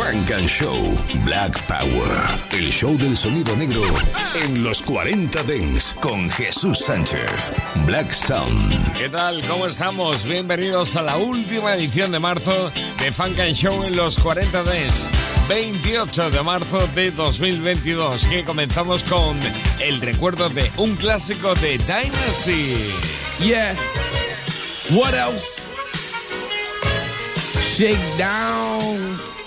Funk and Show Black Power. El show del sonido negro en los 40 Dents con Jesús Sánchez. Black Sound. ¿Qué tal? ¿Cómo estamos? Bienvenidos a la última edición de marzo de Funk and Show en los 40 Dents. 28 de marzo de 2022, que comenzamos con el recuerdo de un clásico de Dynasty. Yeah. What else? Shake down.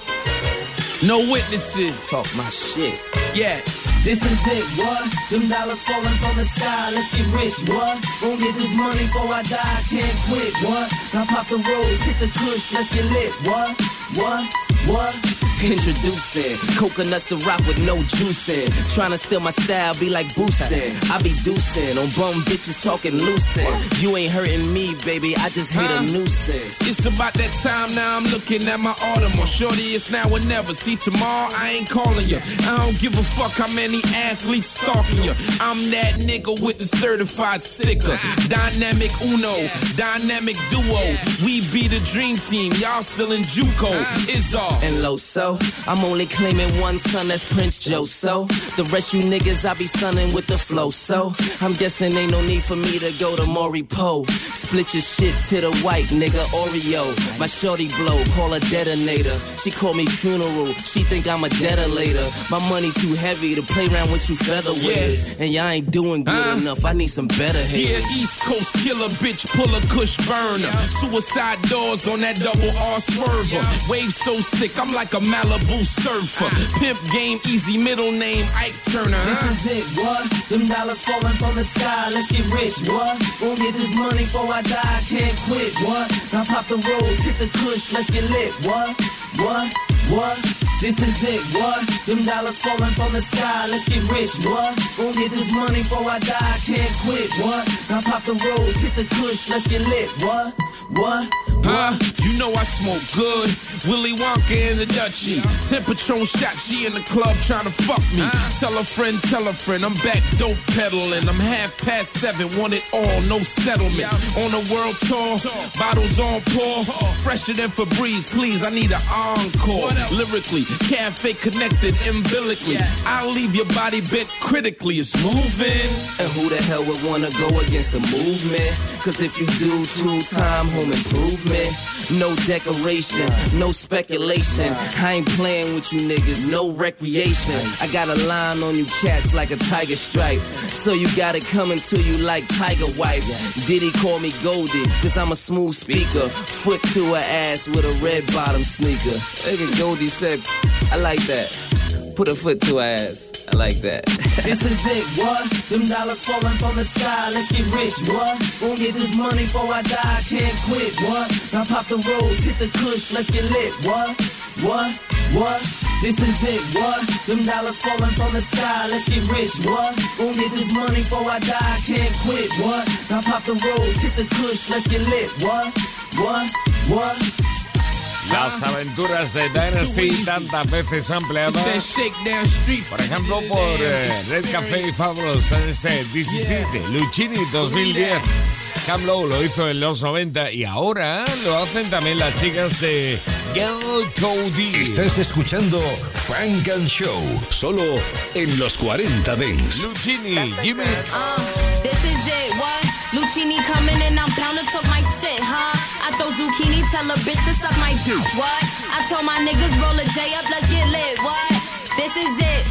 No witnesses. Talk my shit. Yeah. This is it, what? Them dollars falling from the sky, let's get rich, what? Gon' get this money before I die, can't quit, what? Now pop the rose, hit the kush, let's get lit, what? What? What? Introducing coconuts and rock with no juice in. Trying to steal my style, be like boosting. I be deucing on bum bitches talking lucid. You ain't hurting me, baby. I just hate Huh? a nuisance. It's about that time now. I'm looking at my Audemars. Shorty, it's now or never. See, tomorrow I ain't calling you. I don't give a fuck how many athletes stalking you. I'm that nigga with the certified sticker. Dynamic Uno, dynamic duo. We be the dream team. Y'all still in JUCO. It's all. and low so I'm only claiming one son that's Prince Joe so the rest you niggas I be sunning with the flow. So I'm guessing ain't no need for me to go to Maury Poe. Split your shit to the white nigga Oreo. My shorty blow call a detonator. She call me funeral she think I'm a detonator my money too heavy to play around with you featherweights. And y'all ain't doing good Huh? enough I need some better Yeah, East Coast killer bitch, pull a kush burner. Suicide doors on that double R swerver. Wave so sick, I'm like a Malibu surfer. Pimp game, easy middle name, Ike Turner. This is it, what? Them dollars falling from the sky, let's get rich, what? Gon' get this money before I die, can't quit, what? Now pop the rose, hit the kush, let's get lit, what? What? What? This is it, what? Them dollars falling from the sky, let's get rich, what? Gon' get this money before I die, can't quit, what? Now pop the rose, hit the kush, let's get lit, what? What? Huh? You know I smoke good. Willy Wonka in the Dutchie. Ten Patron shot, she in the club trying to fuck me. Tell a friend, tell a friend, I'm back dope peddling. I'm half past seven, want it all, no settlement. On a world tour, bottles on pour. Fresher than Febreze, please, I need an encore. Lyrically, cafe connected umbilically. I'll leave your body bent critically. It's moving. And who the hell would wanna go against the movement? Cause if you do two time home improvement, no decoration, no speculation. I ain't playing with you niggas, no recreation. I got a line on you cats like a tiger stripe. So you got it coming to you like tiger wife. Diddy call me Goldie, cause I'm a smooth speaker. Foot to her ass with a red bottom sneaker. Nigga Goldie said, I like that. Put a foot to her ass. I like that. this is it, what? Them dollars falling from the sky, let's get rich, what? Gon' get this money before I die, can't quit, what? Now pop the rose, hit the kush, let's get lit, what? What? What? This is it, what? Them dollars falling from the sky, let's get rich, what? Gon' get this money before I die, can't quit, what? Now pop the rose, hit the kush, let's get lit, what? What? What? Las aventuras de Dynasty tantas veces ampliadas. that shakedown street. Por ejemplo, por eh, Red Café y Fabulous en este 17, Luchini 2010. Cam Lowe lo hizo en los 90 y ahora lo hacen también las chicas de Girl Cody. Estás escuchando Funk and Show, solo en los 40 Dents. Luchini, Jimmy. This is it, what? Lucini coming and I'm bound to talk my shit, zucchini, tell a bitch to suck my dick, what? I told my niggas roll a J up, let's get lit, what? This is it.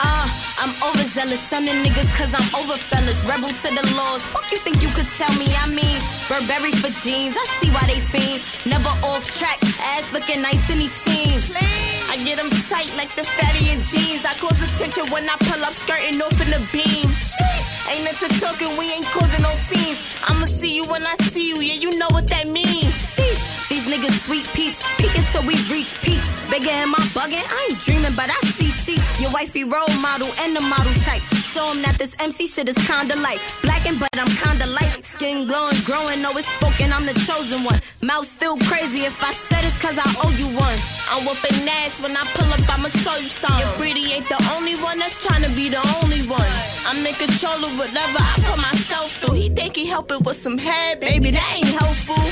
Uh, I'm overzealous, of niggas, cause I'm over fellas. Rebel to the laws. Fuck you think you could tell me? I mean, Burberry for jeans. I see why they fiend. Never off track, ass looking nice in these scenes. I get them tight like the fatty in jeans. I cause attention when I pull up, skirting off in the beams. Sheesh, ain't into talking, we ain't causing no scenes. I'ma see you when I see you, yeah, you know what that means. Sheesh, these niggas sweet peeps, peeking till we reach peaks. Bigger am I bugging? I ain't dreaming, but I see sheep. Your wifey role model and the model type. Show him that this MC shit is kinda light. Blacking, but I'm kinda light. Skin glowing, growing, always spoken, I'm the chosen one. Mouth still crazy, if I said it's cause I owe you one. I'm whooping ass when I pull up, I'ma show you something. Your pretty ain't the only one that's trying to be the only one. I'm in control of whatever I put myself through. He think he helping with some head, baby, that ain't helpful.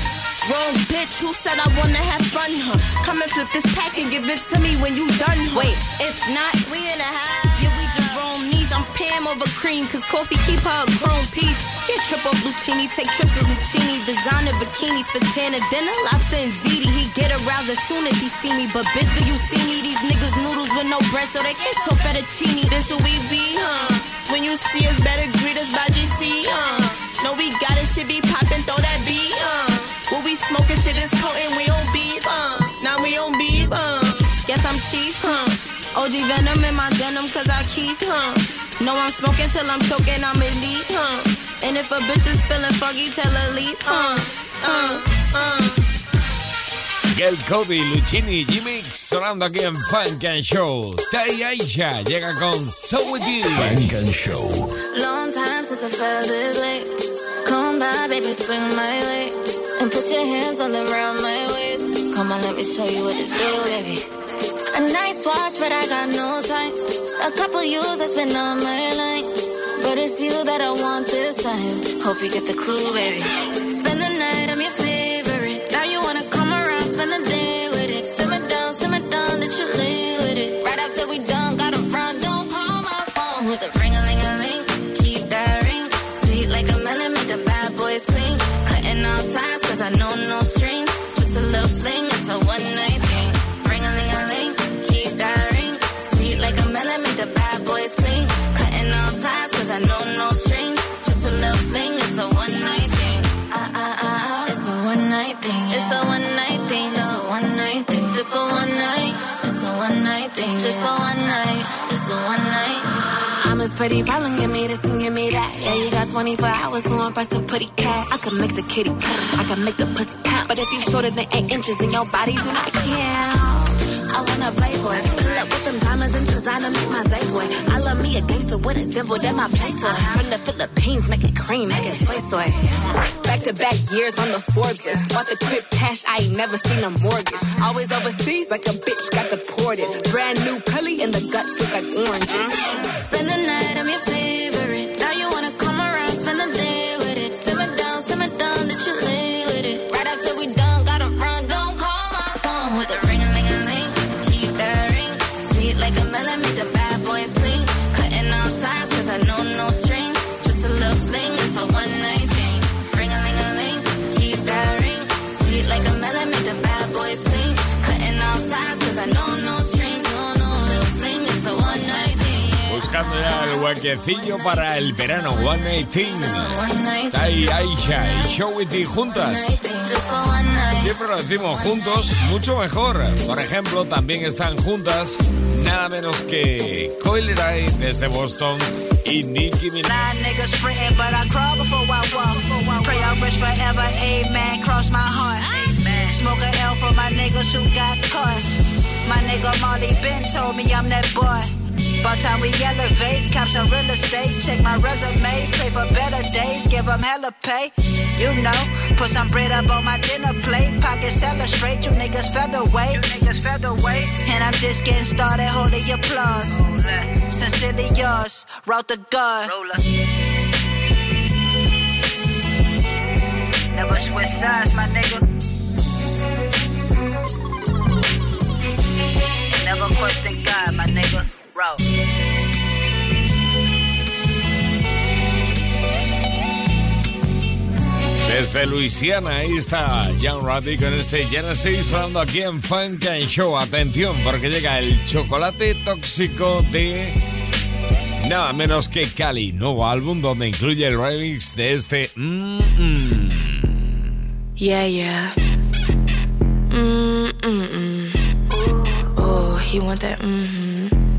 Wrong bitch, who said I wanna have fun, huh? Come and flip this pack and give it to me when you done, huh? Wait, if not, we in a high. Roam knees. I'm Pam over cream, cause coffee keep her a chrome piece. Get triple Lucchini, take trips with Lucchini. Designer bikinis for Tana dinner, lobster and ziti. He get aroused as soon as he see me. But bitch, do you see me? These niggas noodles with no bread, so they can't talk fettuccine. This who we be, huh? When you see us, better greet us by GC, huh? No, we got it, shit be poppin', throw that beat, huh? When we smoking shit is potent, we don't beep? Now we don't beep? Guess I'm chief, huh? OG Venom in my denim, cause I keep, huh? No, I'm smoking till I'm choking, I'm elite, huh? And if a bitch is feeling foggy, tell her leap, huh? Uh, uh. Miguel Cody, Luchini, G-Mix sonando aquí en Funk and Show. Tai Aisha llega con So With You. Funk and Show. Long time since I felt this way. Come by, baby, swing my way. And put your hands all around my waist. Come on, let me show you what to do, baby. A nice watch, but I got no time. A couple years I spent on my line. But it's you that I want this time. Hope you get the clue, baby. Spend the night, I'm your favorite. Now you wanna come around, spend the day pretty problem, give me this and give me that. Yeah, you got 24 hours to impress a pretty cat. I can make the kitty purr, I can make the pussy count. But if you shorter than eight inches, then your body do not count. I wanna play boy. Pull up with them diamonds and designer, make my day boy. I a gangster with a dimple, that my play toy. Uh-huh. From the Philippines, make it cream, make it soy soy. Back to back years on the Forbes list. Bought the crib cash, I ain't never seen a mortgage. Always overseas, like a bitch got deported. Brand new Cully in the guts look like oranges. Spend the night, I'm your favorite. Buscando ya el huequecillo para el verano One Night Thing. Tai Aisha y Show With You juntas. Siempre lo decimos juntos, mucho mejor. Por ejemplo, también están juntas nada menos que Coil Ray desde Boston y Nicki Minaj. Nine niggas sprinting, but I crawl before I walk. Pray I'm rich forever, amen. Cross my heart. Smoke a L for my niggas who got caught. My nigga Molly Ben told me I'm that boy. By time we elevate, cops on real estate. Check my resume, pray for better days, give them hella pay. You know, put some bread up on my dinner plate. Pockets hella straight, you niggas featherweight. You niggas featherweight. And I'm just getting started, holding applause. Sincerely yours, wrote the gun. Never switch sides, my nigga. Never question God, my nigga. Desde Luisiana, ahí está Jan Roddy con este Genesis sonando aquí en Funk and Show. Atención, porque llega el chocolate tóxico de nada menos que Cali, nuevo álbum donde incluye el remix de este. Mm, mm. Yeah, yeah. Mm, mm, mm. Oh, he want that.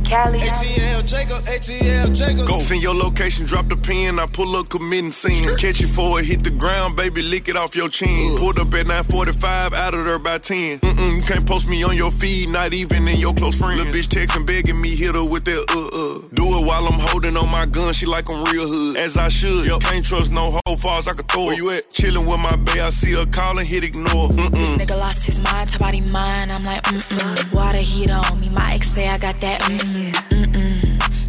Kali. ATL Jacob, ATL Jacob. Go send your location, drop the pin. I pull up, committing sin. Catch you for it, hit the ground, baby, lick it off your chin. Pulled up at 945, out of there by 10. Mm-mm, you can't post me on your feed, not even in your close friends. Little bitch texting, begging me, hit her with that uh uh. Do it while I'm holding on my gun, she like I'm real hood. As I should, yep. can't trust no hoe falls I could throw. Where you at? Chilling with my bae, I see her calling, hit ignore. Mm-mm. This nigga lost his mind, talk about he mine. I'm like, mm-mm. Water heat on me, my ex say I got that, mm-mm.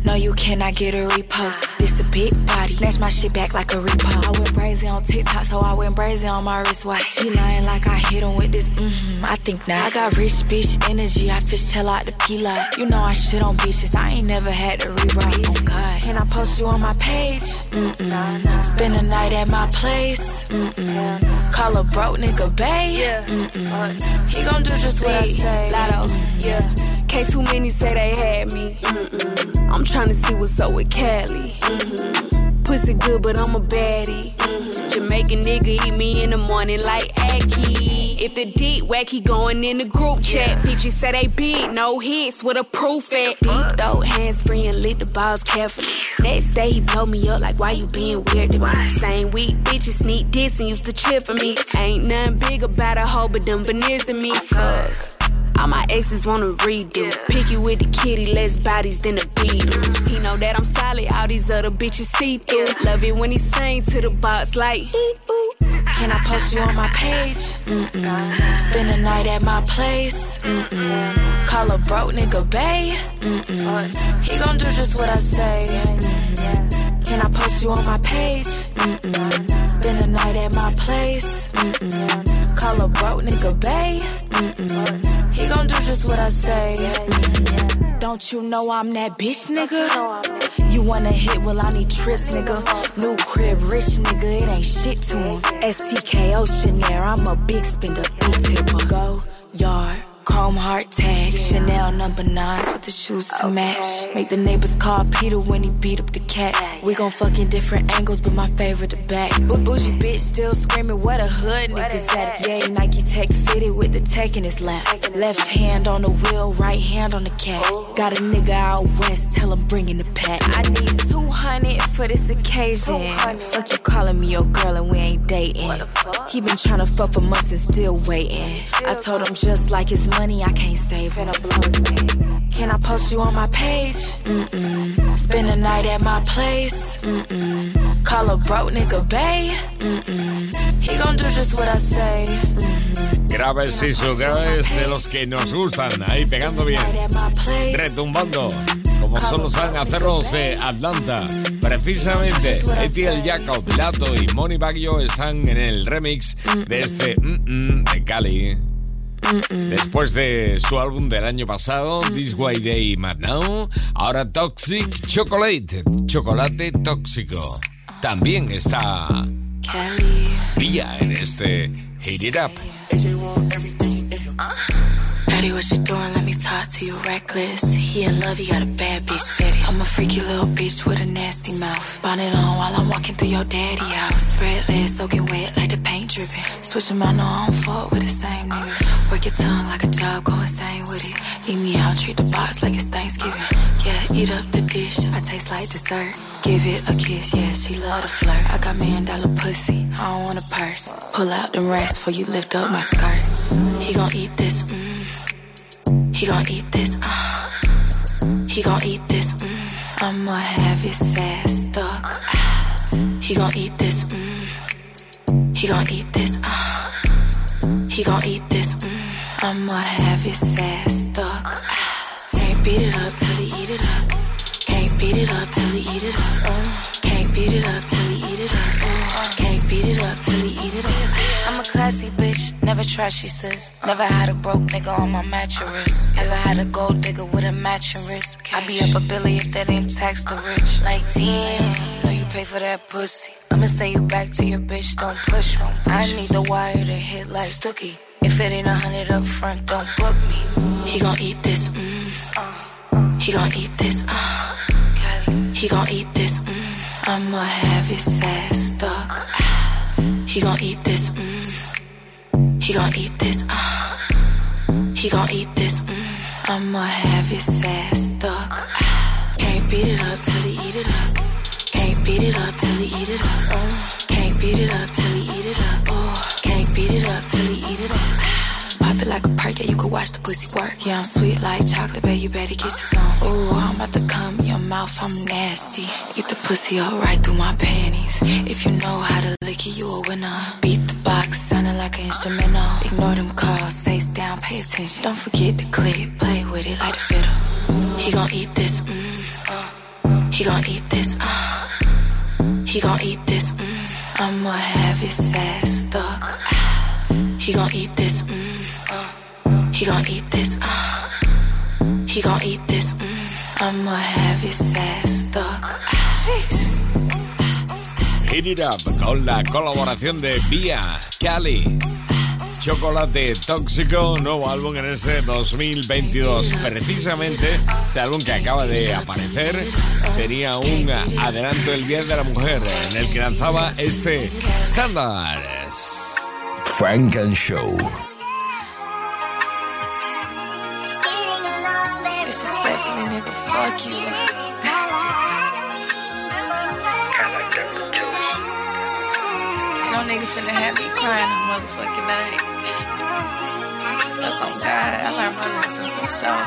No, you cannot get a repost. This a big body, snatch my shit back like a repo. I went brazy on TikTok, so I went brazy on my wristwatch. He lying like I hit him with this, mm-hmm. I think not. I got rich bitch energy, I fish tell out the P-Lot. You know I shit on bitches, I ain't never had to rewrite. Oh God, can I post you on my page? Mm-mm. Spend a night at my place. Mm-mm. Call a broke nigga bae. Mm-mm. He gon' do just what I say. Lotto, yeah. Can't too many say they had me. Mm-mm. I'm trying to see what's up with Kali. Mm-hmm. Pussy good, but I'm a baddie. Mm-hmm. Jamaican nigga eat me in the morning like Aki. If the deep wacky going in the group chat, yeah. bitches say they big, no hits with a proof at. Deep throat, hands free and lit the balls carefully. Next day he blow me up like why you being weird to me. Same week, bitches sneak diss and used to cheer for me. Ain't nothing big about a hoe but them veneers to me. Fuck. All my exes wanna redo. Picky with the kitty, less bodies than the Beatles. He know that I'm solid, all these other bitches see through. Love it when he sing to the box like. Can I post you on my page? Mm-mm. Spend a night at my place. Mm-mm. Call a broke nigga bae. Mm-mm. He gon' do just what I say. Can I post you on my page? Mm-mm. Spend a night at my place. Mm-mm. Call a broke nigga. Mm-mm. He gon' do just what I say. Mm-hmm. Don't you know I'm that bitch, nigga? You wanna hit? Well, I need trips, nigga. New crib, rich nigga, it ain't shit to him. STK Oceanair, I'm a big spender, big tipper. Go yard. Chrome heart tag, Chanel number nines with the shoes to match. Make the neighbors call Peter when he beat up the cat. We gon' fuck in different angles, but my favorite the back. But bougie bitch still screaming, where the hood niggas at? Yeah, Nike Tech fitted with the tech in his lap. Left hand on the wheel, right hand on the cat. Got a nigga out west, tell him bring in the pack. I need 200 for this occasion. Fuck you calling me your girl and we ain't dating. He been trying to fuck for months and still waiting. I told him just like it's money I can't save it. Can I post you on my page? Mm-mm. Spend a night at my place. Mm-mm. Call a broke nigga bae. Mm-mm. He gon' do just what I say. Mm-hmm. Graves y sus graves de los que nos gustan, ahí pegando bien, retumbando, como solo saben hacerlos de Atlanta. Precisamente, Etiel Jacob, Lato y Moni Baggio están en el remix de este mm -mm de Cali. Después de su álbum del año pasado, This Way Day Mad Now, ahora Toxic Chocolate, chocolate tóxico. También está Pia en este Hit It Up. Daddy, what you doing? Let me talk to you reckless. He in love, you got a bad bitch fetish. I'm a freaky little bitch with a nasty mouth. Bonnet on while I'm walking through your daddy house. Red legs soaking wet like the paint dripping. Switch them out, no, I don't fuck with the same niggas. Work your tongue like a job, go insane with it. Eat me out, treat the box like it's Thanksgiving. Yeah, eat up the dish, I taste like dessert. Give it a kiss, yeah, she love to flirt. I got million dollar pussy, I don't want a purse. Pull out the rest before you lift up my skirt. He gon' eat this, mm. He gon' eat this, uh. He gon' eat this, mm. I'ma have his ass stuck. He gon' eat this, mm. He gon' eat this, uh. He gon' eat this, mm. I'ma have his ass stuck. Can't beat it up till he eat it up. Can't beat it up till he eat it up. Uh. Can't beat it up till he eat it up. Uh. Beat it up till he eat it up. I'm a classy bitch, never trashy sis. Never had a broke nigga on my mattress. Ever had a gold digger with a matching wrist. I be up a billy if they didn't tax the rich. Like damn, know you pay for that pussy. I'ma send you back to your bitch, don't push me. I need the wire to hit like Stookie. If it ain't a hundred up front, don't book me. He gon' eat this, mm. Uh. He gon' eat this, uh. He gon' eat this, mm. I'ma have his ass stuck. He gon' eat this, mm. He gon' eat this, uh. He gon' eat this, mm. I'ma have his ass stuck. Can't beat it up till he eat it up. Can't beat it up till he eat it up. Uh, can't beat it up till he eat it up. Oh, can't beat it up till he eat it up. Pop it like a perk, yeah, you can watch the pussy work. Yeah, I'm sweet like chocolate, baby, you better get some. Ooh, I'm about to come in your mouth, I'm nasty. Eat the pussy up right through my panties. If you know how to lick it, you a winner. Beat the box, sounding like an instrumental. Ignore them calls, face down, pay attention. Don't forget the clip, play with it like a fiddle. He gon' eat this, mm, uh. He gon' eat this, uh. He gon' eat this, mm. I'ma have his ass stuck. He gon' eat this, mm, uh. He gon' eat this, uh. He gon' eat this, mm. I'ma have his ass stuck. Sheesh. Hit It Up con la colaboración de Via, Cali. Chocolate Tóxico, nuevo álbum en este 2022. Precisamente este álbum que acaba de aparecer tenía un adelanto el Día de la Mujer en el que lanzaba este estándar. Frank and Show. Finna have me crying a motherfucking night. That's on God. I learned my lesson for sure.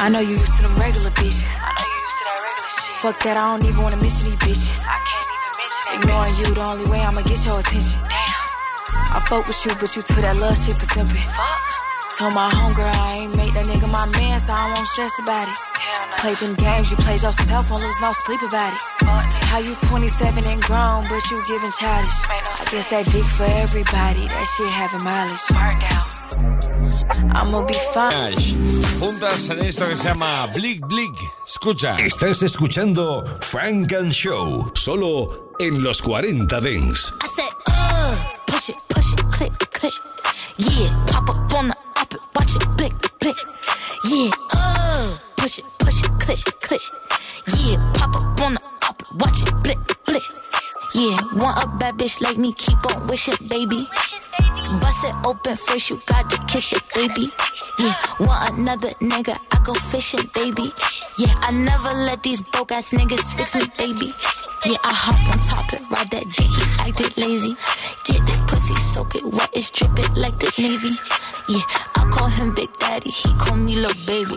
I know you used to them regular bitches. Fuck that, I don't even wanna mention these bitches. I can't even mention that. Ignoring you, the only way I'ma get your attention. Damn. I fuck with you, but you took that love shit for simping. Told my homegirl I ain't make that nigga my man, so I won't stress about it. Play them games you played yourself, won't lose no sleep about it. How you 27 and grown, but you giving childish. I guess that dick for everybody, that shit having mileage. I'ma be fine. Juntas en esto que se llama Blick Blick. Escucha. Estás escuchando Frank and Show, solo en los 40 Dents. I said, uh, like me, keep on wishing, baby. Bust it open first, you got to kiss it, baby. Yeah, want another nigga, I go fishing, baby. Yeah, I never let these broke ass niggas fix me, baby. Yeah, I hop on top and ride that dick, he acted lazy. Get that pussy, soak it wet, it's dripping like the Navy. Yeah, I call him Big Daddy, he call me little baby.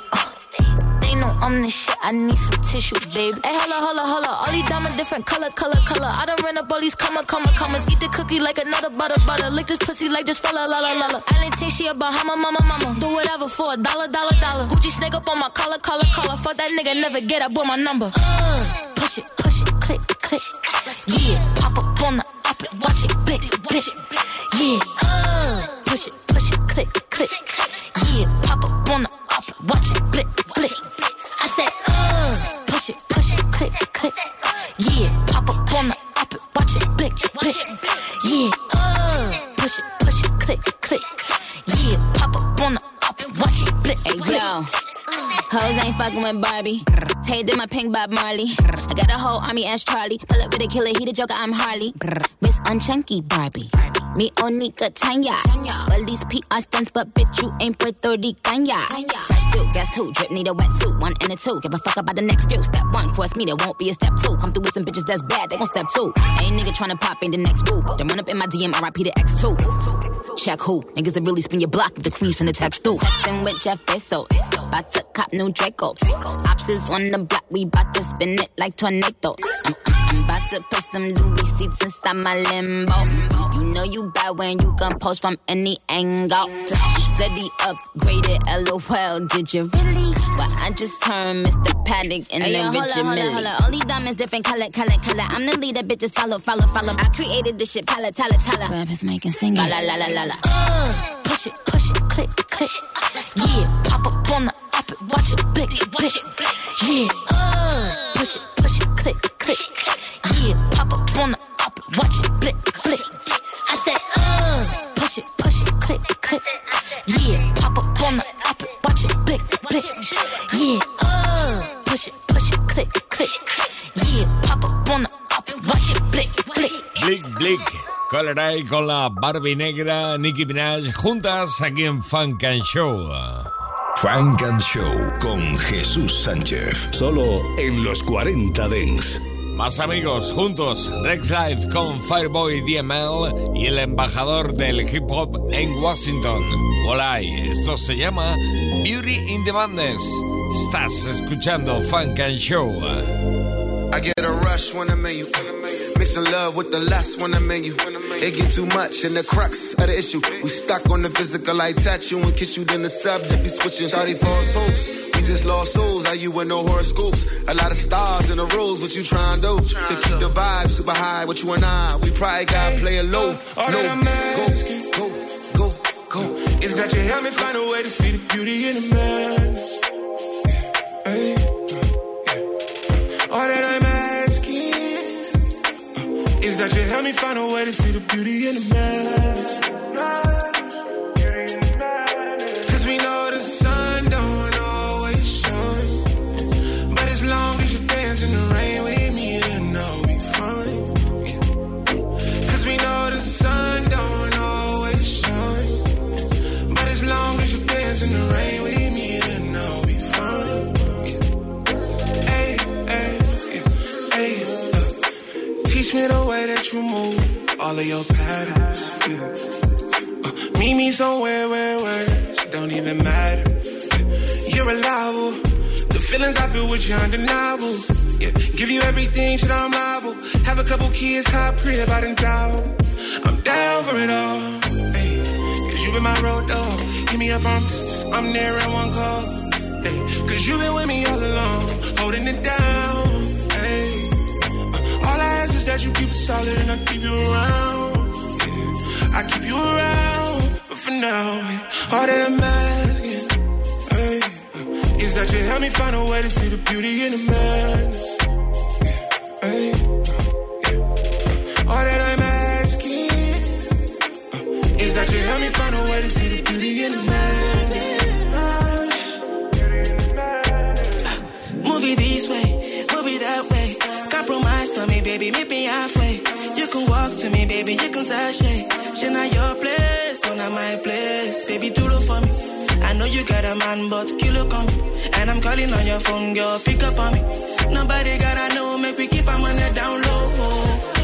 Shit, I need some tissue, baby. Hey, holla, holla, holla. All these diamonds different color, color, color. I done ran up all these comma, comma, commas. Eat the cookie like another butter, butter. Lick this pussy like this fella, la, la, la, la. Island think she a Bahama, mama, mama. Do whatever for a dollar, dollar, dollar. Gucci snake up on my collar, collar, collar. Fuck that nigga, never get up with my number. Uh, push it, push it, click, click. Yeah, pop up on the op it, watch it, blick, blick. Yeah, uh, Hoes ain't fucking with Barbie. Tay did my pink Bob Marley. I got a whole army as Charlie. Pull up with a killer, he the joker, I'm Harley. Miss Unchunky Barbie. Me Onika Tanya. Well, these PR stunts, but bitch, you ain't Puerto Rican, ya. Fresh too, guess who? Drip need a wetsuit, one and a two. Give a fuck about the next few. Step one, force me, there won't be a step two. Come through with some bitches that's bad, they gon' step two. Ain't nigga tryna pop, ain't the next boo. Then run up in my DM, RIP the X2. Check who? Niggas that really spin your block if the queen send a text through. Texting with Jeff Bezos. Oh. About to cop new Draco. Ops is on the block, we bout to spin it like tornadoes. I'm, I'm, I'm about to put some Louis seats inside my limbo. You know you bad when you can post from any angle. Said he upgraded, lol. Did you really? But I just turned Mr. Paddock in Hey, the yo, hold Richard up, hold up, Mille. hold up. These diamonds different color, color, color. I'm the leader, bitches follow, follow, follow. I created this shit, pala, tala, tala. Rappers making singing. La la la la la la. Uh, push it, push it, click, click. Yeah, pop up on the op it, watch it, blick, blick. Yeah, uh, push it, push it, click, click. Yeah, pop up on the op it, watch it, blick, blick. Blick, blick. Blick Coleray con la Barbie negra, Nicki Minaj, juntas aquí en Funk and Show. Funk and Show con Jesús Sánchez, solo en los 40 Dents. Más amigos, juntos, Rex Live con Fireboy DML y el embajador del hip hop en Washington. Hola, esto se llama Beauty in the Madness. Estás escuchando Funk and Show. I get a rush when I'm in you. Mixing love with the lust when I'm in you. It get too much and the crux of the issue. We stuck on the physical I touch you and kiss you, then the subject be switching. Shawty false hopes. We just lost souls. Are you with no horoscopes? A lot of stars in the rules, what you trying to do? To keep the vibe super high, what you and I, we probably gotta play it low. All no, that I'm asking, go, go, go, go. Is that you help me find a way to see the beauty in the man? Hey. All that I'm asking is that you help me find a way to see the beauty in the man. All of your patterns. Yeah. Uh, meet me somewhere where words don't even matter. Yeah. You're reliable. The feelings I feel with you undeniable. Yeah. Give you everything, shit, I'm liable. Have a couple kids, cop crib out in town. I'm down for it all. Hey. Cause you been my road dog. Hit me up on I'm there in one call. Hey. Cause you been with me all along, holding it down. That you keep it solid and I keep you around. Yeah. I keep you around, but for now, all that I'm asking hey, is that you help me find a way to see the beauty in the madness. Baby, you can sashay. She not your place, so not my place. Baby, do it for me. I know you got a man, but kilo come. And I'm calling on your phone, girl, pick up on me. Nobody gotta know, make we keep our money down low.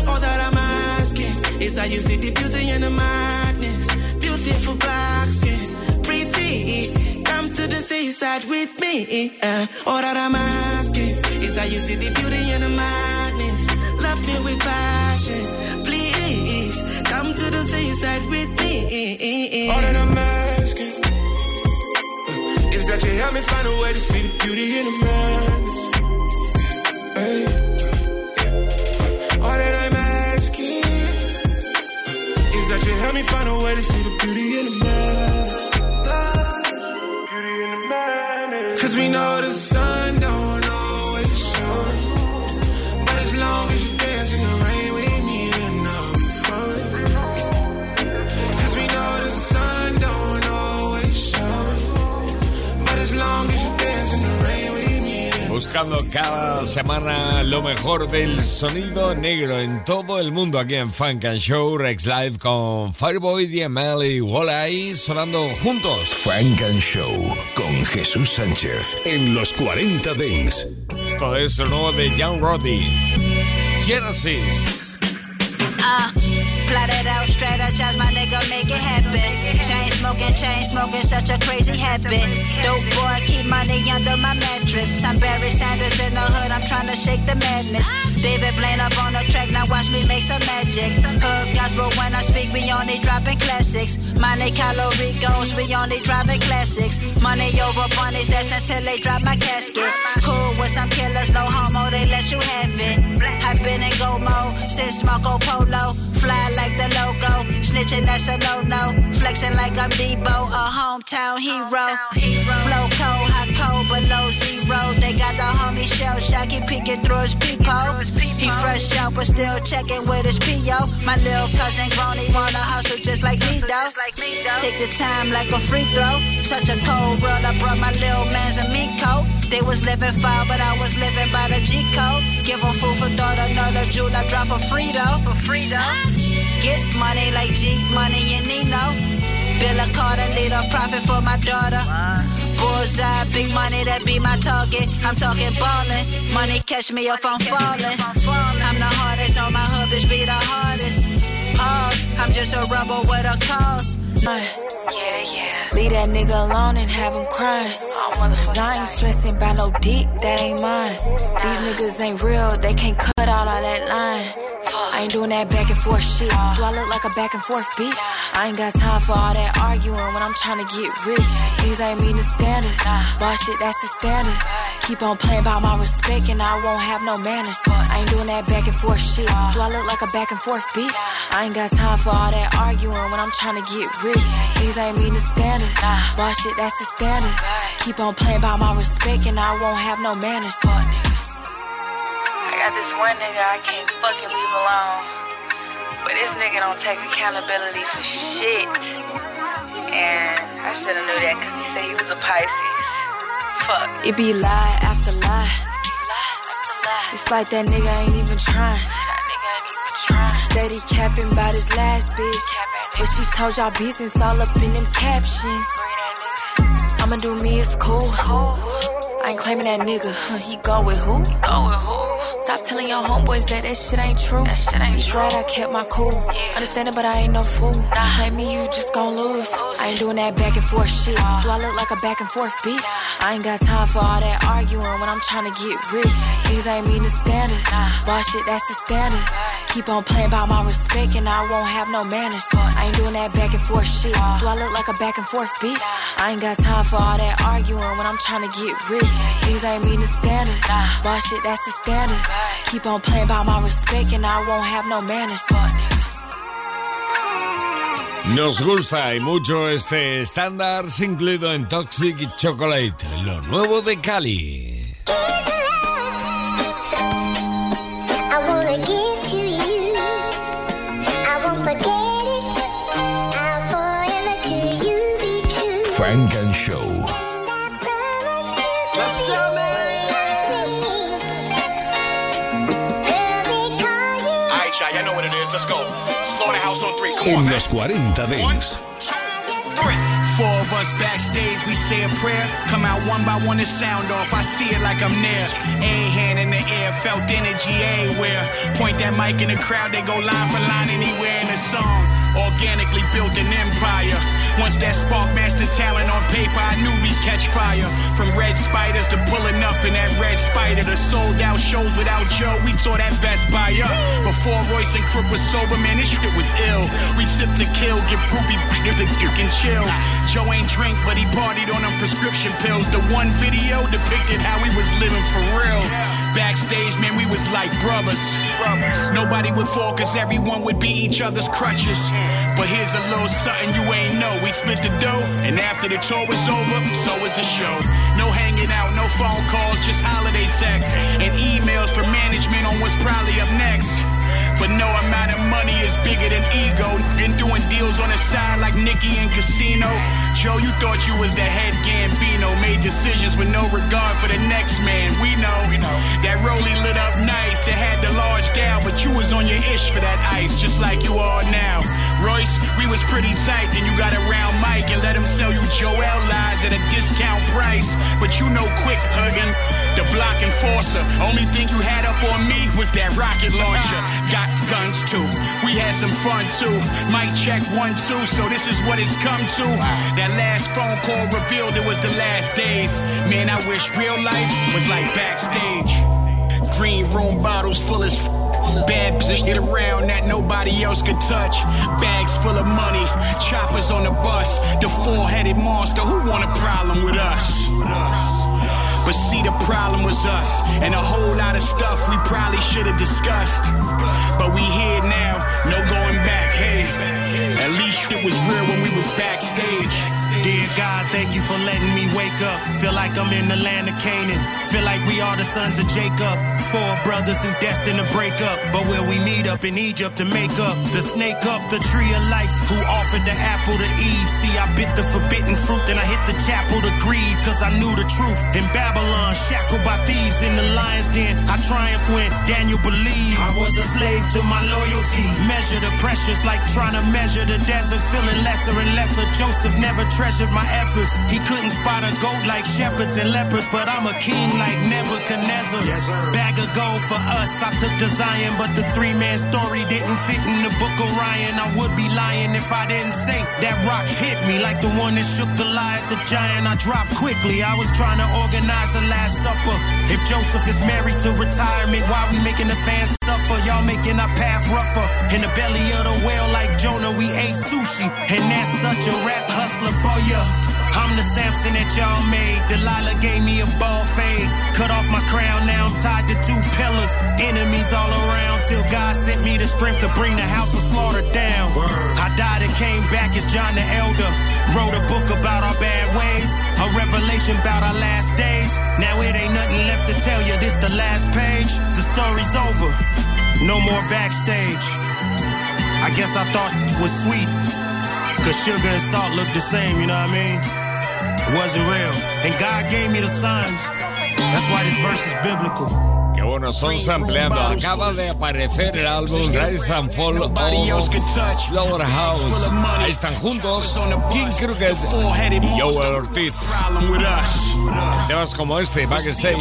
All that I'm asking is that you see the beauty in the madness. Beautiful black skin, pretty. Come to the seaside with me. Uh, all that I'm asking is that you see the beauty in the madness. Help me find a way to see the beauty in the madness. Hey. All that I'm asking is that you help me find a way to see the beauty Buscando cada semana lo mejor del sonido negro en todo el mundo aquí en Funk and Show Rex Live con Fireboy, DML y Walleye sonando juntos. Funk and Show con Jesús Sánchez en los 40 Dents. Esto es lo nuevo de Young Roddy. Genesis. Uh, smoking, chain smoking, such a crazy habit. Dope boy, keep money under my mattress. I'm Barry Sanders in the hood, I'm trying to shake the madness. David Blaine up on the track, now watch me make some magic. Hood gospel, when I speak, we only dropping classics. Money calorie goes, we only driving classics. Money over bunnies, that's until they drop my casket. Cool with some killers, no homo, they let you have it. I've been in go mode since Marco Polo. Fly like the logo, snitching that's a no no. Flexing like I'm Debo, a hometown hero. Flow cold, hot cold, below zero. They got the homie shell shock, he peeking through his peephole. He fresh out, but still checking with his PO. My little cousin grown, he wanna hustle just like me though. Take the time like a free throw. Such a cold world, I brought my little man's a meat coat. They was living foul, but I was living by the G code. Give 'em food for thought, another jewel I drop for free though. For free though. Get money like G Money and Nino. Bill a Carter, lead a profit for my daughter. Bullseye, big money, that be my target. I'm talking ballin'. Money catch me if I'm falling. I'm the hardest on my hood, bitch, be the hardest. Pause, I'm just a rebel with a cause. Yeah, yeah. Leave that nigga alone and have him crying. Cause I ain't stressing about no dick, that ain't mine. These niggas ain't real, they can't cut out all that line. I ain't doing that back and forth shit. Do I look like a back and forth bitch? I ain't got time for all that arguing when I'm trying to get rich. These ain't mean the standard. Boss shit, that's the standard. Keep on playing about my respect and I won't have no manners. I ain't doing that back and forth shit. Do I look like a back and forth bitch? I ain't got time for all that arguing when I'm trying to get rich. These ain't mean the standard. Boss shit, that's the standard. Keep on playing about my respect and I won't have no manners. I got this one nigga I can't fucking leave alone. But this nigga don't take accountability for shit. And I should have knew that because he said he was a Pisces. Fuck. It be lie after lie. It's like that nigga ain't even trying. Steady capping about his last bitch. But she told y'all business all up in them captions. I'ma do me, it's cool. I ain't claiming that nigga. Huh, he go with who? Go with who? Stop telling your homeboys that that shit ain't true. That shit ain't Be glad I kept my cool. Understand it, but I ain't no fool. Nah. Play me, you just gon' lose. I ain't doing that back and forth shit. Do I look like a back and forth bitch? I ain't got time for all that arguing when I'm trying to get rich. These ain't mean the standard. Boss shit, that's the standard. Keep on playing about my respect and I won't have no manners. I ain't doing that back and forth shit. Do I look like a back and forth bitch? I ain't got time for all that arguing when I'm trying to get rich. These ain't mean the standard. Boss shit, that's the standard. Keep on playing about my respect and I won't have no manners. Nos gusta y mucho este estándar incluido en Toxic Chocolate, lo nuevo de Kali. Three. Come on, En los 40 Dance. Four of us backstage, we say a prayer. Come out one by one and sound off. I see it like I'm near. A hand in the air, felt energy everywhere. Point that mic in the crowd, they go line for line anywhere in the song. Organically built an empire. Once that spark matched the talent on paper, I knew we'd catch fire. From red spiders to pulling up in that red spider. The sold out shows without Joe, we tore that best buy up. Before Royce and Crook was sober, man, this shit was ill. We sip to kill, get groupie, if the can chill. Joe ain't drink, but he partied on them prescription pills. The one video depicted how we was living for real. Backstage, man, we was like brothers. Nobody would fall, cause everyone would be each other's crutches. But here's a little something you ain't know. We split the dough, and after the tour was over, so was the show. No hanging out, no phone calls, just holiday texts and emails from management on what's probably up next. But no amount of money is bigger than ego. Been doing deals on the side like Nicky and Casino. Joe, you thought you was the head Gambino. Made decisions with no regard for the next man. We know, that Rollie lit up nice. It had the large down, but you was on your ish for that ice, just like you are now. Royce, we was pretty tight. Then you got around Mike and let him sell you Joel lines at a discount price. But you know quick, Huggin. The block enforcer. Only thing you had up on me was that rocket launcher. Got guns too. We had some fun too. Mic check one, two. So this is what it's come to. That last phone call revealed it was the last days. Man, I wish real life was like backstage. Green room bottles full as f- Bad position around that nobody else could touch. Bags full of money, choppers on the bus. The four-headed monster, who want a problem with us? But see, the problem was us, and a whole lot of stuff we probably should have discussed. But we here now, no going back. Hey, at least it was real when we was backstage. Dear God, thank you for letting me wake up. Feel like I'm in the land of Canaan. Feel like we are the sons of Jacob. Four brothers who destined to break up. But where we meet up in Egypt to make up. The snake up the tree of life who offered the apple to Eve. See, I bit the forbidden fruit, then I hit the chapel to grieve. Cause I knew the truth. In Babylon, shackled by thieves in the lion's den. I triumphed when Daniel believed I was a slave to my loyalty. Measure the pressures like trying to measure the desert. Feeling lesser and lesser. Joseph never treasured my efforts. He couldn't spot a goat like shepherds and leopards. But I'm a king like Nebuchadnezzar. Bag of gold for us. I took to Zion, but the three man story didn't fit in the book of Ryan. I would be lying if I didn't say that rock hit me like the one that shook Goliath the giant. I dropped quickly. I was trying to organize the Last Supper. If Joseph is married to retirement, why we making the fans Y'all making our path rougher. In the belly of the whale, like Jonah, we ate sushi. And that's such a rap hustler for ya. I'm the Samson that y'all made. Delilah gave me a ball fade. Cut off my crown, now I'm tied to two pillars. Enemies all around till God sent me the strength to bring the house of slaughter down. I died and came back as John the Elder. Wrote a book about our bad ways. A revelation about our last days. Now it ain't nothing left to tell you. This the last page. The story's over. No more backstage. I guess I thought was sweet. Cause sugar and salt look the same, you know what I mean? It wasn't real. And God gave me the signs. That's why this verse is biblical. Qué bueno, son sampleando. Acaba de aparecer el álbum Rise and Fall of Slaughterhouse. Ahí están juntos King Crooked y Joel Ortiz. Temas como este, Backstage.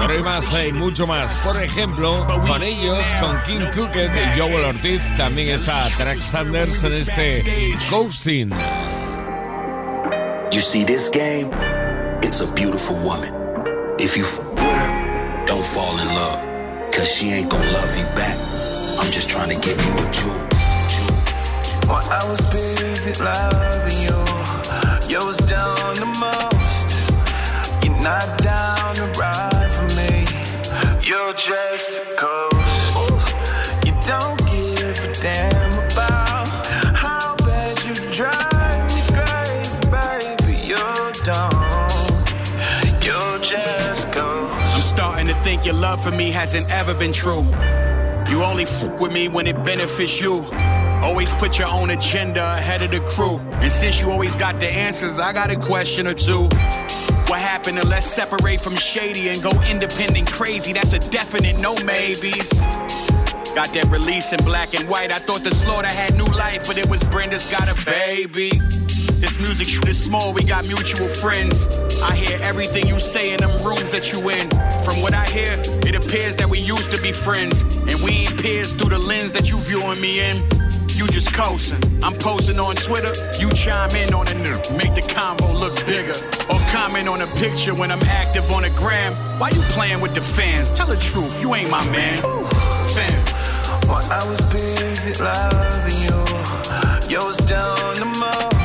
Pero hay más, hay mucho más. Por ejemplo, con ellos, con King Crooked y Joel Ortiz, también está Track Sanders en este Coasting. You see this game? It's a beautiful woman. If you f with her, don't fall in love. Cause she ain't gonna love you back. I'm just trying to give you a jewel. While I was busy loving you, you was down the most. You're not down to ride for me. You're just coast. Love for me hasn't ever been true. You only fuck with me when it benefits you. Always put your own agenda ahead of the crew. And since you always got the answers, I got a question or two. What happened to let's separate from shady and go independent crazy? That's a definite no maybes. Got that release in black and white. I thought the slaughter had new life, but it was Brenda's got a baby. This music is small, we got mutual friends. I hear everything you say in them rooms that you in. From what I hear, it appears that we used to be friends. And we ain't peers through the lens that you viewing me in. You just coasting. I'm posting on Twitter, you chime in on a new. make the convo look bigger. Or comment on a picture when I'm active on the gram. Why you playing with the fans? Tell the truth, you ain't my man. While I was busy loving you, you was down the most.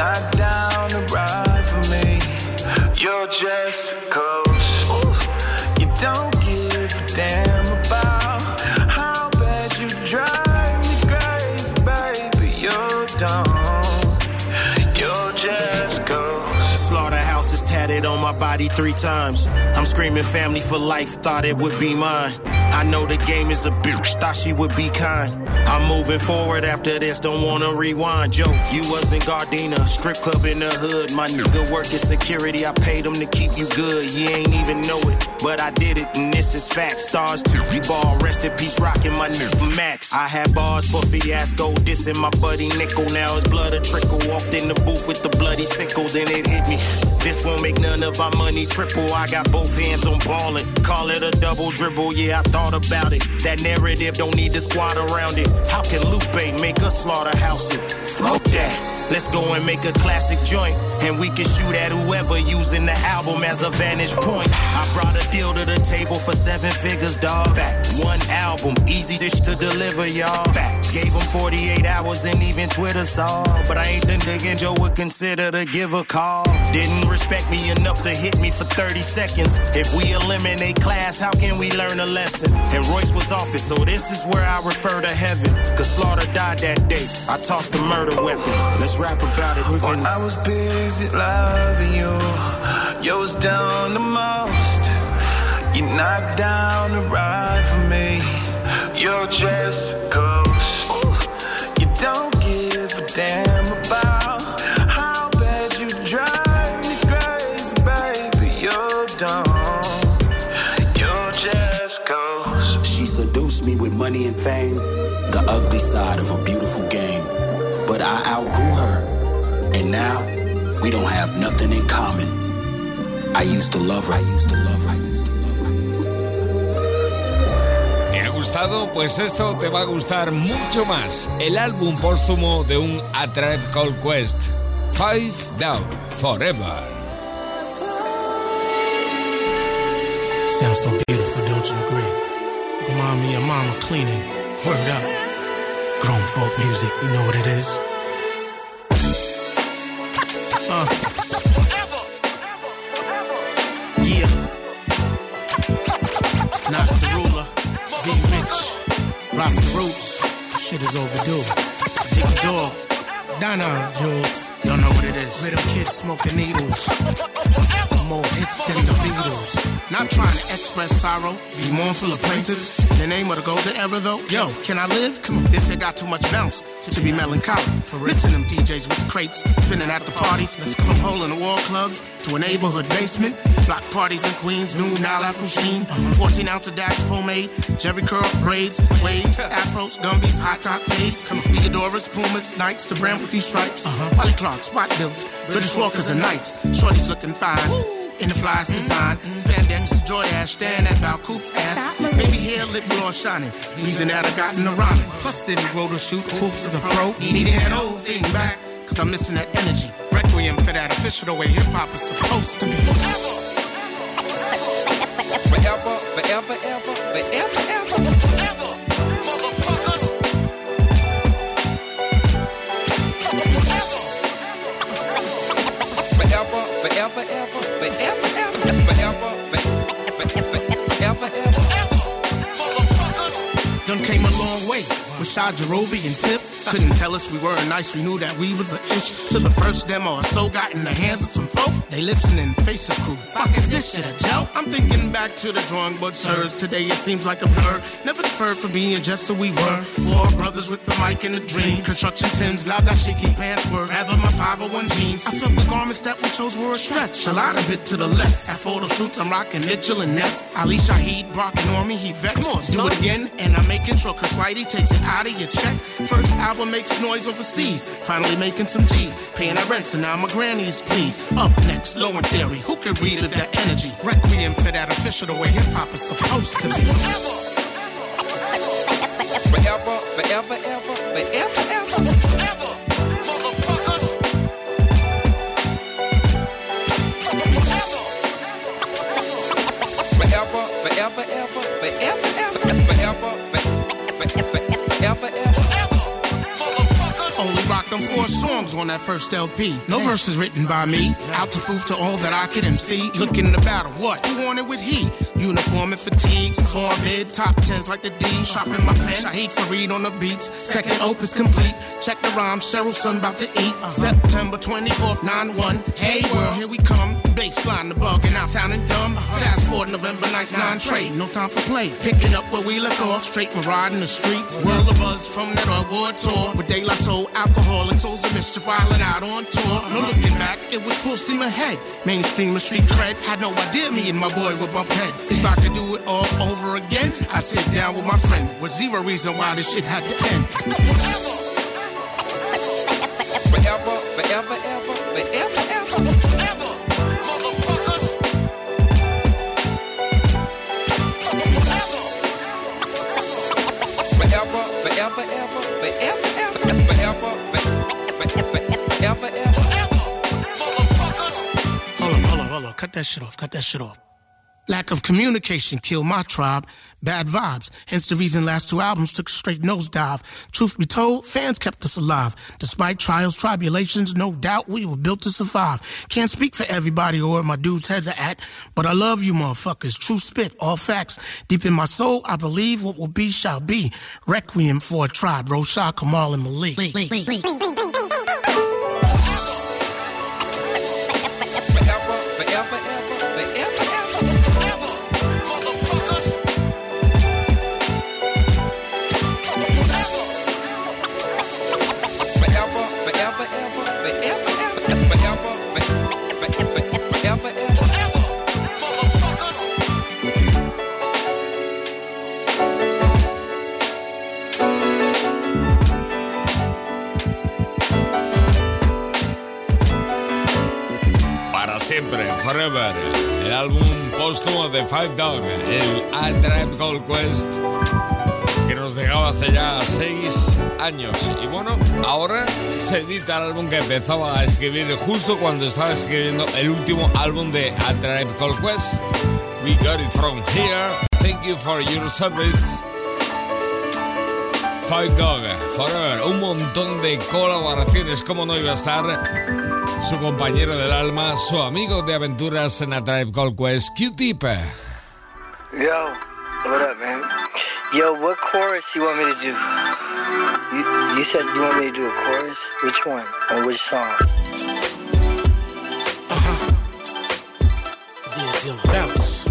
Not down to ride for me. You're just coast. You don't give a damn about how bad you drive me crazy, baby. You don't. You're just a ghost. Slaughterhouse is tatted on my body three times. I'm screaming family for life, thought it would be mine. I know the game is a bitch, thought she would be kind. I'm moving forward after this, don't wanna rewind. Joe, you was in Gardena, strip club in the hood. My nigga work in security, I paid him to keep you good. You ain't even know it, but I did it, and this is fact. Stars to ball, rest in peace, rocking my nigga Max. I had bars for fiasco, dissing my buddy Nickel. Now his blood a trickle. Walked in the booth with the bloody sickle, then it hit me. This won't make none of our money triple. I got both hands on ballin'. Call it a double dribble, yeah, I thought about it. That narrative don't need to squat around it. How can Lupe make a slaughterhouse it? Fuck that. Let's go and make a classic joint. and we can shoot at whoever using the album as a vantage point. I brought a deal to the table for seven figures, dog. Fact. One album, easy dish to deliver, y'all. Fact. Gave him 48 hours and even Twitter saw. But I ain't the nigga Joe would consider to give a call. Didn't respect me enough to hit me for 30 seconds. If we eliminate class, how can we learn a lesson? And Royce was off it, so this is where I refer to heaven. Cause Slaughter died that day. I tossed the murder weapon. Let's rap about it. When I was busy loving you, you was down the most. You're not down to ride for me. You're just a ghost. You don't give a damn about how bad you drive me crazy, baby. You're dumb. You're just ghost. She seduced me with money and fame, the ugly side of a beautiful game. But I outgrew her, now we don't have nothing in common. I used to love her, I used to love her, I used to love her. I used to love ¿Te ha gustado? Pues esto te va a gustar mucho más. El álbum póstumo de un A Tribe Called Quest. Five Down Forever. Sounds so beautiful, don't you agree? Me of mama cleaning. Word up. Grown folk music, you know what it is. Yeah. Nas the ruler. Rasta roots. Shit is overdue. Donna Jules. Y'all know what it is. Rhythm kids smoking needles. More hits than the Beatles. Not trying to express sorrow, be mournful or plaintive. In the name of the golden era, though. Yo, can I live? Come on, this here got too much bounce to be melancholic. For listen them DJs with the crates, spinning at the parties. From hole in the wall clubs to a neighborhood basement. Block parties in Queens, new Nile Afro Sheen. 14 ounce of Dax pomade, Jheri curl braids, waves, afros, gumbies, hot top fades. Come on, Diadoras, Pumas, Knights, the brand with these stripes. Uh-huh. Wally Clark, Spot Bills, British Walkers and Knights. Shorty's looking fine. In the flyest design, spandex, Jordache, stand at Val Coop's ass. Baby hair, lip gloss shining. Reason that I got in the rhyming. Plus, didn't grow to shoot hoops as a pro. Needing that old thing back, cause I'm missing that energy. Requiem for that official the way hip hop is supposed to be. Forever, forever, ever, forever, ever, forever. Motherfuckers. With Jarobi and Tip. Couldn't tell us we weren't nice, we knew that we was an inch to the first demo or so. Got in the hands of some folks, they listening, faces crude. Fuck is this shit a joke? I'm thinking back to the drawing board sirs. Today it seems like a blur. Never from being just who we were. Four brothers with the mic and a dream. Construction Tims, loud that shaky pants were. Rather my 501 jeans. I felt the garments that we chose were a stretch. A lot of it to the left. At photo shoots, I'm rocking Mitchell and Ness. Ali Shaheed, Brock and me, he vexed. Come on, Do it again, and I'm making sure Chris Lighty takes it out of your check. First album makes noise overseas. Finally making some G's. Paying our rent, so now my granny is pleased. Up next, Low End Theory. Who can relive that energy? Requiem for that official the way hip hop is supposed to be. Forever, forever, ever, forever, ever, forever. Motherfuckers. Forever, forever, ever, forever, ever, forever, forever, ever. Forever, motherfuckers. Only rocked them four songs on that first LP. No verses written by me. Out to prove to all that I could MC. Looking to battle. What? Who wanted with he? Uniform and fatigues. Form mid. Top tens like the D. Shopping my pen. Shahid Fareed on the beats. Second opus complete. Check the rhyme. Cheryl Sun about to eat. September 24th, 9-1. Hey world, here we come. Baseline the bugging out. Sounding dumb. Fast forward November 9th, 9 trade. No time for play. Picking up where we left off. Straight maraud in the streets. World of us from that award tour. With La Soul, Alkaholik, souls of mischief, wildin' out on tour. No looking back, it was full steam ahead. Mainstream and street cred. Had no idea me and my boy would bump heads. If I could do it all over again, I'd sit down with my friend. With zero reason why this shit had to end. Forever, forever, ever, forever, ever, forever. Motherfuckers. Forever, forever, ever, forever, ever, forever, forever, ever, ever. that shit off. Cut that shit off. Lack of communication killed my tribe. Bad vibes. Hence the reason last two albums took a straight nosedive. Truth be told, fans kept us alive. Despite trials, tribulations, no doubt we were built to survive. Can't speak for everybody or where my dudes' heads are at, but I love you motherfuckers. True spit, all facts. Deep in my soul, I believe what will be shall be. Requiem for a tribe. Rosha, Kamal, and Malik. Forever, el álbum póstumo de Five Dog, el A Tribe Called Quest, que nos dejaba hace ya seis años. Y bueno, ahora se edita el álbum que empezaba a escribir justo cuando estaba escribiendo el último álbum de A Tribe Called Quest. We got it from here. Thank you for your service. Five Dog, Forever, un montón de colaboraciones, como no iba a estar su compañero del alma, su amigo de aventuras en A Tribe Called Quest, Q-Tip. Yo, what up, man? Yo, what chorus you want me to do? You, you said you want me to do a chorus? Which one? On which song? Deal, deal, bounce.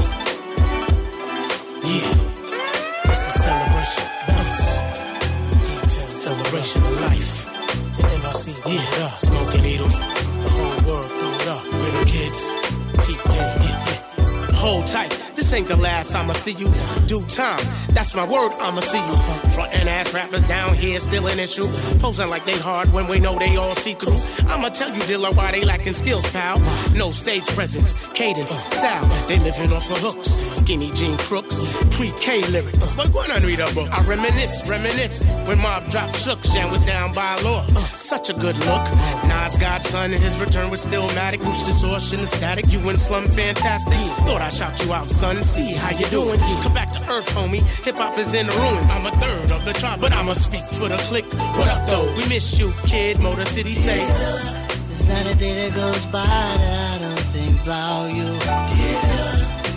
Yeah, it's a celebration. Bounce. Detail, celebration of life. The NYC, yeah, smoking needle. The whole world threw it up. Little kids, keep yeah, yeah. Hold tight. This ain't the last time I'ma see you. Due time, that's my word, I'ma see you. Frontin' ass rappers down here still an issue. Posing like they hard when we know they all see through. I'ma tell you, Dilla, why they lacking skills, pal. No stage presence, cadence, style. They living off of hooks, skinny jean crooks, pre-K lyrics. Like what I read up, bro? I reminisce, reminisce when mob drop shook. Shan was down by law. Such a good look. Nas Godson and his return was still matic. Roosh distortion and static. You and Slum fantastic. Thought I shout you out, son. See how you doing. Come back to earth, homie. Hip hop is in ruins. I'm a third of the tribe, but I'ma speak for the clique. What up, though? We miss you, kid. Motor City say. There's not a day that goes by that I don't think about you.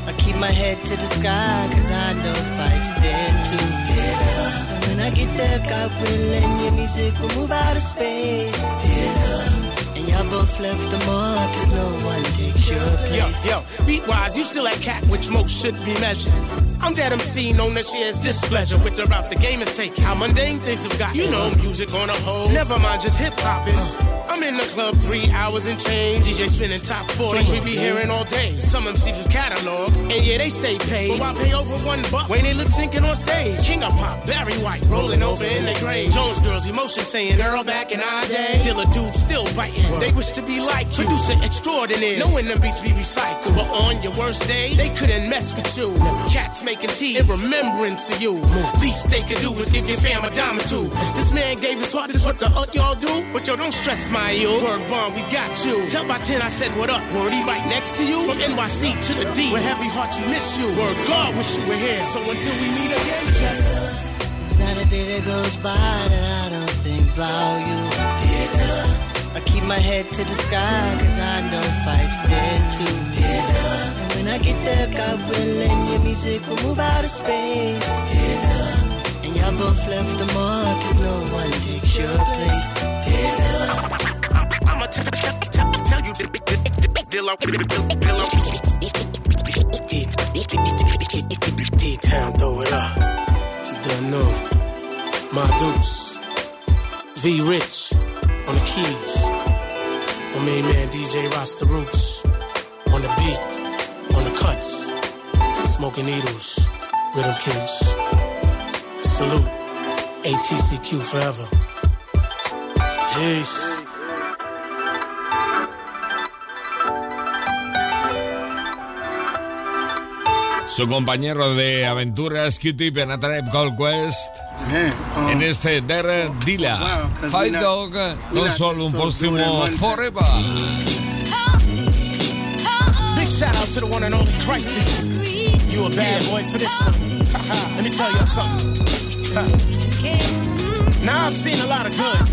I keep my head to the sky, cause I know Phife's there too. And when I get there, God willing, your music will move out of space. Both left a mark, cause no one takes your Yo, place. yo, beat wise, you still that cat which most should be measured. I'm that MC known that shares displeasure with the route the game is taking. How mundane things have got. You know, music on a whole. Never mind, just hip hopping. I'm in the club three hours and change. DJ spinning top 40. Joints we be hearing all day. Some MCs with catalog. And yeah, they stay paid. But why pay over one buck when they lip syncing on stage? King of pop, Barry White, rolling over in the grave. Jones girls, emotion saying, girl, back in our day. Dilla dudes still biting. They wish to be like you. Producer extraordinaire. Knowing them beats be recycled. But on your worst day, they couldn't mess with you. Cats making tea in remembrance of you. Least they could do is give your fam a dime or two. This man gave his heart, this what the uh, y'all do? But yo, don't stress my you. Word bomb, we got you. Tell by 10 I said what up. Word, he right next to you. From NYC to the D, where heavy hearts we miss you. Word God, wish you were here. So until we meet again, just. There's not a day that goes by that I don't think about you. I keep my head to the sky, cause I know Phife's there too. And when I get there, God willing, your music will move out of space. And y'all both left a mark, cause no one takes your place. I'ma tell, tell, tell, tell you, Dilla, Dilla. D-Town, throw it up. Know. My dukes. V Rich on the keys. My main man DJ Rasta Roots on the beat, on the cuts. Smoking needles, rhythm kids. Salute. ATCQ forever. Peace. Su compañero de aventuras, Q-Tip en A Tribe Called Quest. en este Der we Fight Dog con just doing póstumo Forever. Big Shout out to the one and only Crisis. You a bad boy for this one. Let me tell y'all something. now I've seen a lot of good,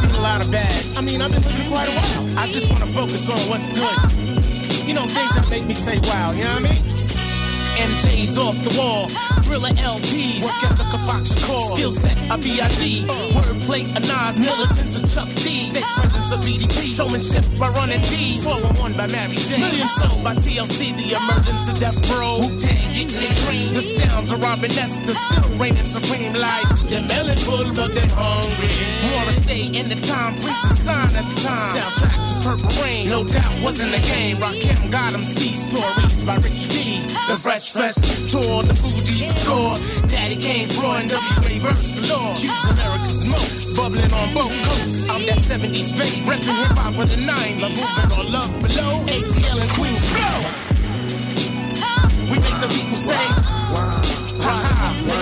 seen a lot of bad. I mean, I've been living quite a while. I just want to focus on what's good. You know, things that make me say wow, you know what I mean? MJ's off the wall. Thriller LPs, work ethic a box core. Skill set a BIG. Wordplay a Nas, militants a Chuck D. State presence a BDP. Showmanship by running D. 411 by Mary J. Million sold by TLC. The emergence of Death Row. Wu Tang getting it green. The sounds of Robin Esther still reigning supreme. Like they're melon full, but they're hungry. Wanna stay in the time. Prince a sign at the time. Soundtrack to Purple Rain. No doubt wasn't the game. Rakim got 'em. See stories by Ricky D. The Fresh Fest tour. The Fugees' score. Daddy Kane's and WA verse the law. Cubes America's most. Bubbling on both coasts. I'm that 70s babe. Reppin' hip hop with the 90s. Love moving on love below. ATL and Queens flow. We make the people say, ha ha.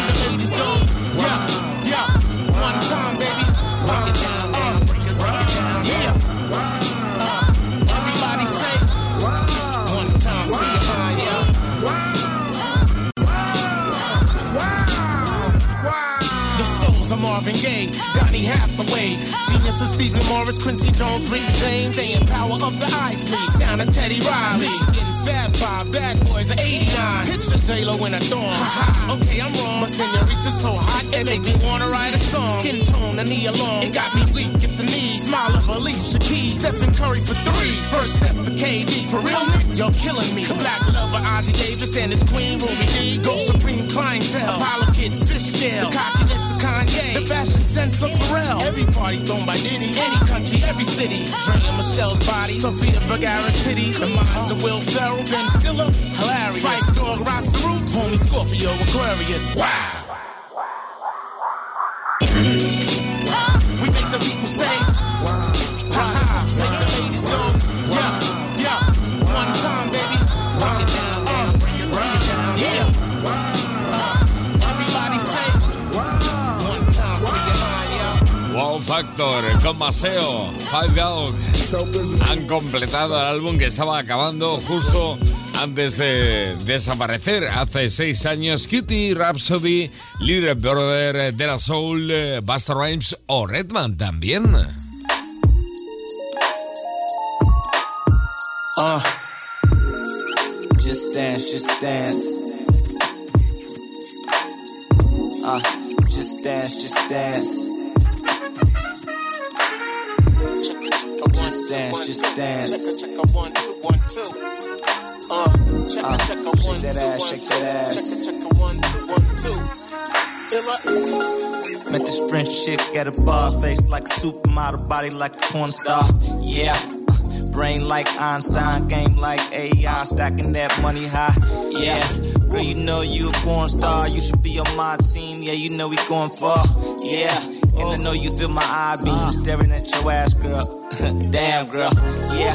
The of Marvin Gaye, Donny Hathaway, genius of Stephen Morris, Quincy Jones, Rick James, they in power of the Isley, sound of Teddy Riley, Michigan Fab Five, Bad Boys of '89, picture J Lo in a ha, okay I'm wrong, my senorita so hot it make me wanna write a song. Skin tone, a knee along, it got me weak at the knees. Smile of Alicia Keys, Stephen Curry for three, first step of KD for real. You're killing me. Black lover Ossie Davis and his queen Ruby Dee, Go Supreme clientele, Apollo Kids, Fishtail, the cockiness of Kanye, the fashion sense of Pharrell. Every party thrown by Diddy, any country, every city. And Michelle's body, Sofía Vergara's titties, the minds of Will Ferrell, Ben Stiller, hilarious. Phife Dawg, Rasta Roots, homie Scorpio, Aquarius. Wow. The people say, ha ha, make the ladies go, yeah, yeah. One time, baby, break it down, uh, break it, break it down, yeah. Everybody say, one time for your mind, yeah. Wow Factor con Maseo, Five Dog han completado el álbum que estaba acabando justo antes de desaparecer hace seis años. Cutie, Rhapsody, Little Brother, De La Soul, Busta Rhymes o Redman también. Uh, just dance, just dance. Uh, just dance, just dance. Just dance, just dance. Check a one, two, one, two. Uh, check Uh, check a shake one, that two, ass, one, shake two. that ass. Check a check a one, two, one, two. Illa- Met this French chick at a bar, face like a supermodel, body like a porn star. Yeah. Brain like Einstein, game like AI, stacking that money high. Yeah. Girl, you know you a porn star. You should be on my team. Yeah, you know we going far. Yeah. And I know you feel my eye beam staring at your ass, girl. Damn, girl. Yeah.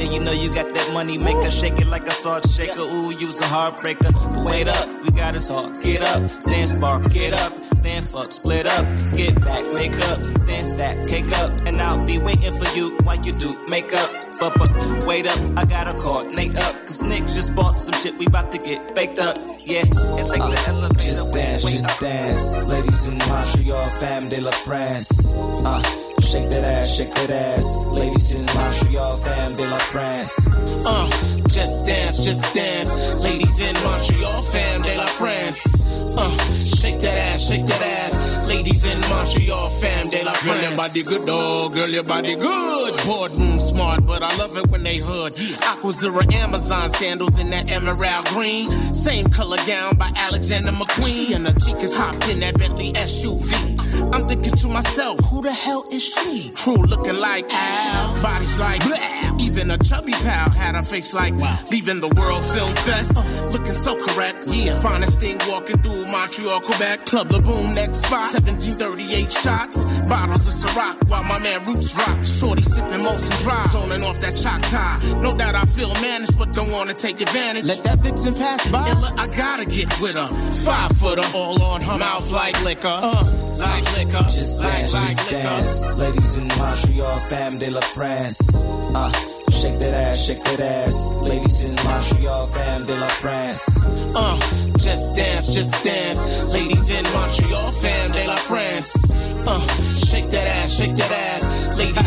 Yeah, you know you got that money maker, shake it like a salt shaker. Ooh, you's a heartbreaker. But wait up, we gotta talk. Get up, dance bar, get up, then fuck, split up, get back, make up, then stack, cake up, and I'll be waiting for you while you do makeup. But, but wait up, I gotta coordinate up, cause Nick just bought some shit, we about to get baked up. Yeah, it's like the elevator. Just dance, just dance. Ladies in Montreal, fam de la France. Uh, shake that ass, shake that ass. Ladies in Montreal, fam de la France. Uh, just dance, just dance. Ladies in Montreal, fam de la France. Uh, shake that ass, shake that ass. Ladies in Montreal, fam de la France. Girl, your body good, dog. Girl, your body good. Boardroom smart, but I love it when they hood. Aquazzura Amazon sandals in that emerald green. Same color gown by Alexander McQueen. And the chicas hopped in that Bentley SUV. I'm thinking to myself, who the hell is she? True looking like Al, bodies like blah. Even a chubby pal had a face like leaving the World Film Fest. looking so correct, yeah. Finest thing walking through Montreal, Quebec. Club La Boom, next spot. 1738 shots. Bottles of Ciroc while my man Roots rock. Shorty sipping Molson Dry. Zoning off that tie. No doubt I feel managed, but don't wanna take advantage. Let that vixen pass by. I gotta get with her. Five footer, all on her mouth like liquor. Uh, like liquor. Just like, dance, like just liquor. dance. Ladies in Montreal, fam de la France. Uh, shake that ass, shake that ass. Ladies in Montreal, fam de la France. Uh, just dance, just dance. Ladies in Montreal, fam de la France. Uh, shake that ass, shake that ass.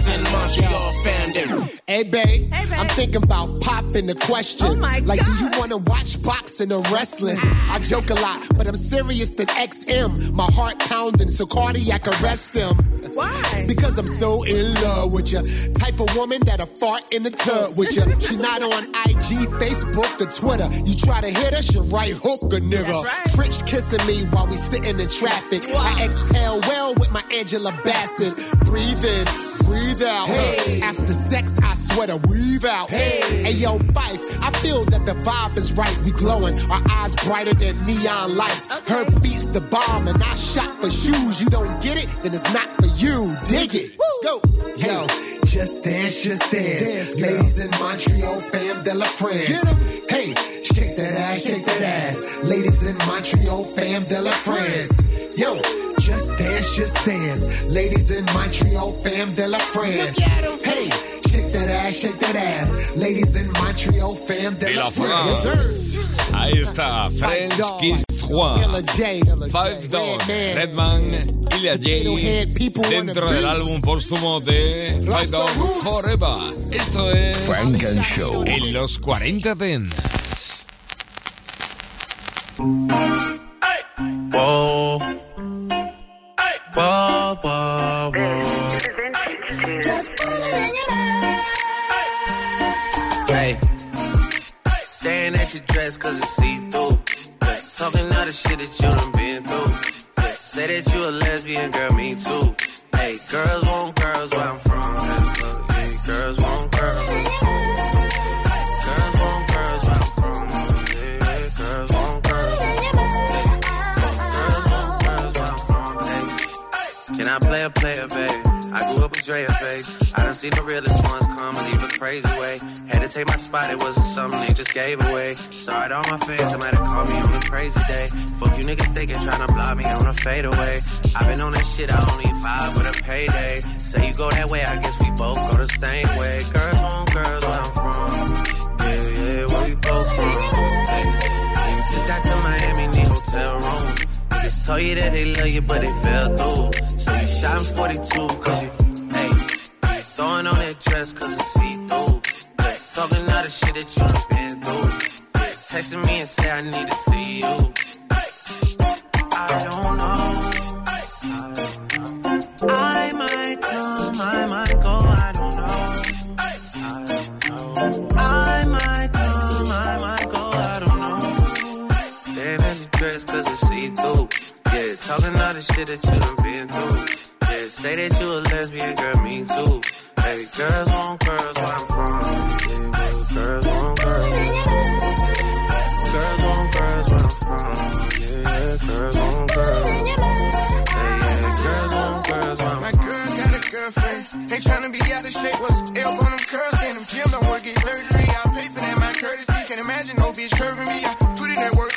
Ladies in Montreal, fam de Hey, babe. I'm thinking about popping the question. Oh, my like, God. do you want to watch boxing or wrestling? I joke a lot, but I'm serious than XM. My heart pounding, so cardiac arrest them. Why? Because I'm so in love with you. Type of woman that'll fart in the tub with you. She not on IG, Facebook, or Twitter. You try to hit her, she right hook a nigga. That's right. French kissing me while we sitting in traffic. I exhale well with my Angela Bassett. Breathe in, breathe out. After sex, I sweat a weave out. Hey. hey, yo, Phife, I feel that the vibe is right. We glowing, our eyes brighter than neon lights. Her beats the bomb, and I shop for shoes. You don't get it, then it's not for you. Dig it. Let's go. Yo, just dance, just dance. Ladies in Montreal, fam de la France. Hey, shake that ass, shake that ass. Ladies in Montreal, fam de la France. Yo, just dance, just dance. Ladies in Montreal, fam de la France. Hey, shake that ass, shake that ass. Ladies in Montreal, fam de la la France. Ahí está, French Kiss 3. Five Dog, Redman, Ilya J. Dentro del álbum póstumo de Five Dog Forever. Esto es Funk and Show. En los 40 Dents. Staring at your dress cause it's. Talking all the shit that you done been through. Say that you a lesbian, girl, me too. Hey, girls want girls where I'm from. Girls want girls. Where I'm from. Girls want girls. Where I'm from. Can I play a player, babe? I grew up with Drea face. I done seen the realest ones come and leave a crazy way. Had to take my spot, it wasn't something they just gave away. Sorry to all my fans, I might have called me on a crazy day. Fuck you niggas thinking, trying to block me on a fadeaway. i been on that shit, I only vibe with a payday. Say you go that way, I guess we both go the same way. Girls want girls where I'm from. Yeah, yeah, where we both from. Just got to Miami, need hotel rooms. Niggas told you that they love you, but they fell through. You 42, cause you, hey, throwing on that dress cause it's see-through. Yeah, talking all the shit that you done been through. Texting me and say I need to see you. I don't know. I might come, I might go, I don't know. I might come, I might go, I don't know. Dress cause it's see-through. Yeah, talking all the shit that you through. Say that you a lesbian, girl, me too. Baby, girls want girls where I'm from. Yeah, baby, girls want girls. Girls want girls where I'm from. Yeah, girls want girls. Hey, yeah, girls want girls where I'm My girl got a girlfriend. Ain't tryna be out of shape. What's L on them curls? In them gym, don't work, get surgery. I pay for that, my courtesy. Can't imagine no bitch curving me. I put in that work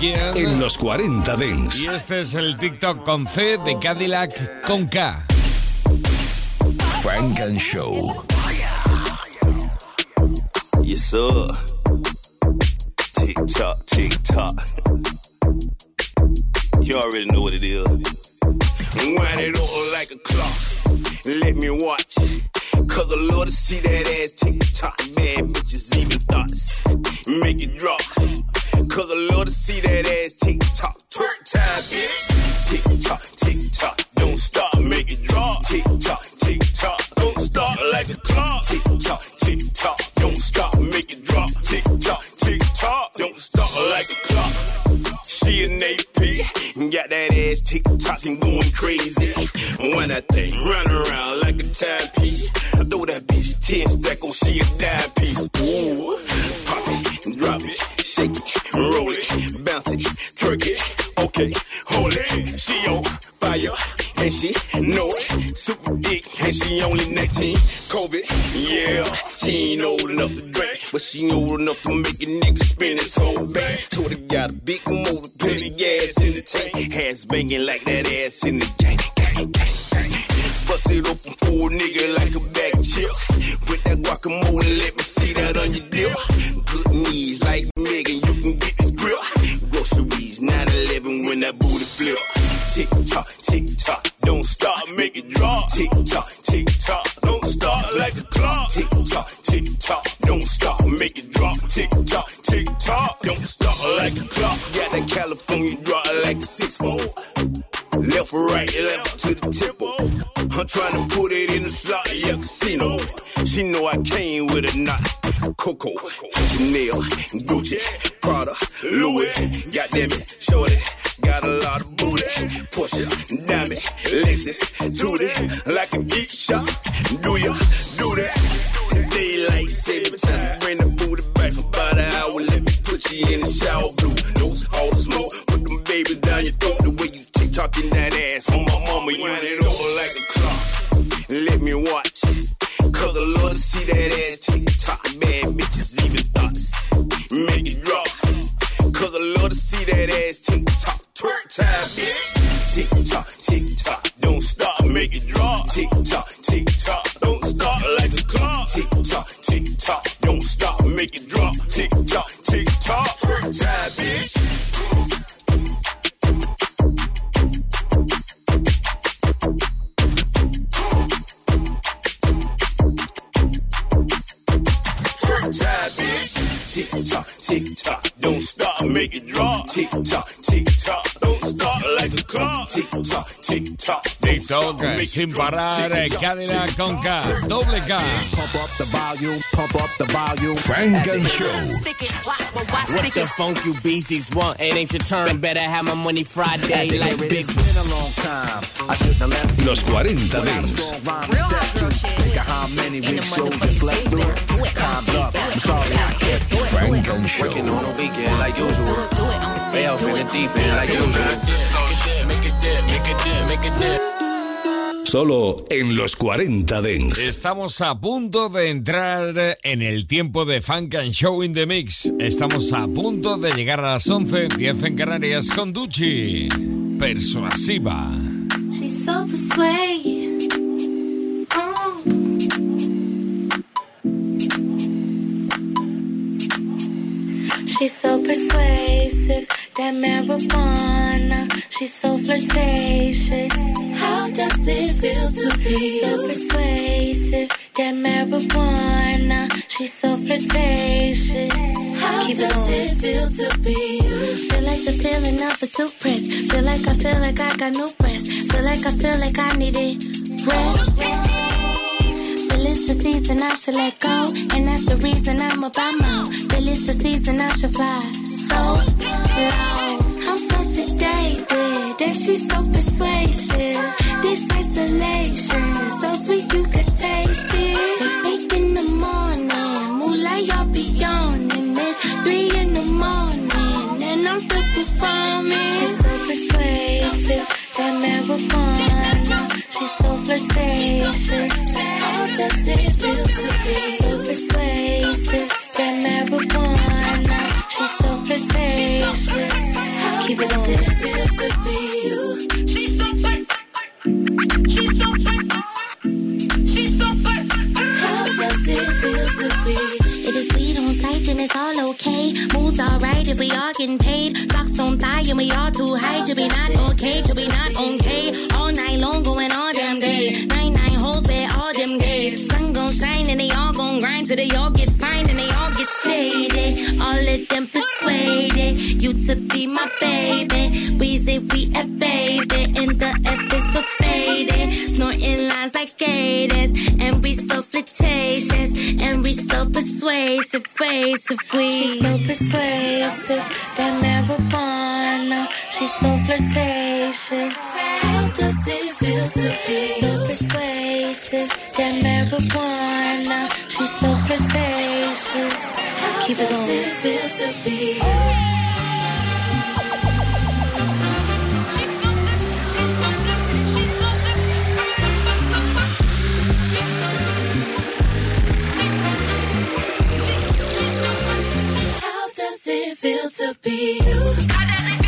en... Los 40 Dents. Y este es el TikTok con C de Cadillac con K. Frank and Show. Yes, sir. That thing run around like a timepiece, I throw that bitch 10 stack on she a dime piece. Ooh, pop it, drop it, shake it, roll it, bounce it, twerk it. Okay, hold it, she on fire, and she know it. Super dick, and she only 19. COVID, yeah, she ain't old enough to drink, but she old enough to make a nigga spin his whole bank. Shorty got a big motor, plenty gas in the tank, ass banging like that ass in the gang. Gang. Bust open for a nigga like a bag of chips. With that guacamole, let me see that on your dip. Good knees like Megan, you can get this grip. Groceries, 9-11 when that booty flip. Tick tock, tick tock, don't stop, make it drop. Tick tock, tick tock, don't stop like a clock. Tick tock, tick tock, don't stop, make it drop. Tick tock, tick tock, don't stop like a clock. Got that California drop like a six four. Left, right, left to the tempo. I'm trying to put it in the slot, yeah, casino. She know I came with a knot. Coco, Chanel, Gucci, Prada, Louis. Goddamn it, shorty. Got a lot of booty. Porsche, Diamond, Lexus, Tootie. Like a geek shop. Do ya, do that? Daylight saving time. Bring the booty back for about an hour. Let me put you in the shower blue. Nose all the smoke. Put them babies down your throat. The way you keep talking that ass on my mama. You Cause I love to see that ass tick tock. Bad bitches even thoughts. Make it drop. Cause love to see that ass tick tock. Twerk time, bitch. Tock. TikTok eh, sin parar, eh, cadena con K, doble K. Pump up the volume, pump up the volume. Funk and Show. What the funk you beasties want? It ain't your turn. Better have my money Friday like big. It's been a long time. I shouldn't have left you. Los 40 Without a Dance. strong rhyme to step to. Think of how many big shows I slept through. Time's up. I'm sorry I kept you. Funk and Show. Working on the weekend like usual. Way off in the deep end like usual. Solo en los 40 Dents. Estamos a punto de entrar en el tiempo de Funk and Show in the Mix. Estamos a punto de llegar a las 11, 10 en Canarias con Duchi. Persuasiva. She's so persuasive. She's so persuasive, that marijuana. She's so flirtatious. How does it feel to be so persuasive? That marijuana. She's so flirtatious. How Keep does it, it feel to be you? Feel like the feeling of a suppress. Feel like I feel like I got no breath. Feel like I feel like I need it. Rest. It's the season I should let go. And that's the reason I'm about more. Feel it's the season I should fly so low. I'm so sedated, and she's so persuasive. This isolation, so sweet you could taste it. conversation. How does it feel to be so persuasive? That marijuana, she's so flirtatious. How Keep it does it feel to be you? She's so flirt. She's so flirt. She's so flirt. How does it feel to be? If it's weed on sight, then it's all okay. Moves alright if we all getting paid. Socks on thigh and we all too high to be not okay. They all get fine and they all get shaded. All of them persuaded you to be my baby. We say we a baby and the F is for faded. Snorting lines like gators and we so flirtatious and we so persuasive, persuasive. We she's so persuasive. That marijuana, she's so flirtatious. How does it feel to be so persuasive? That marijuana, flirtatious. How Keep it going. It feel to be How does it feel to be you?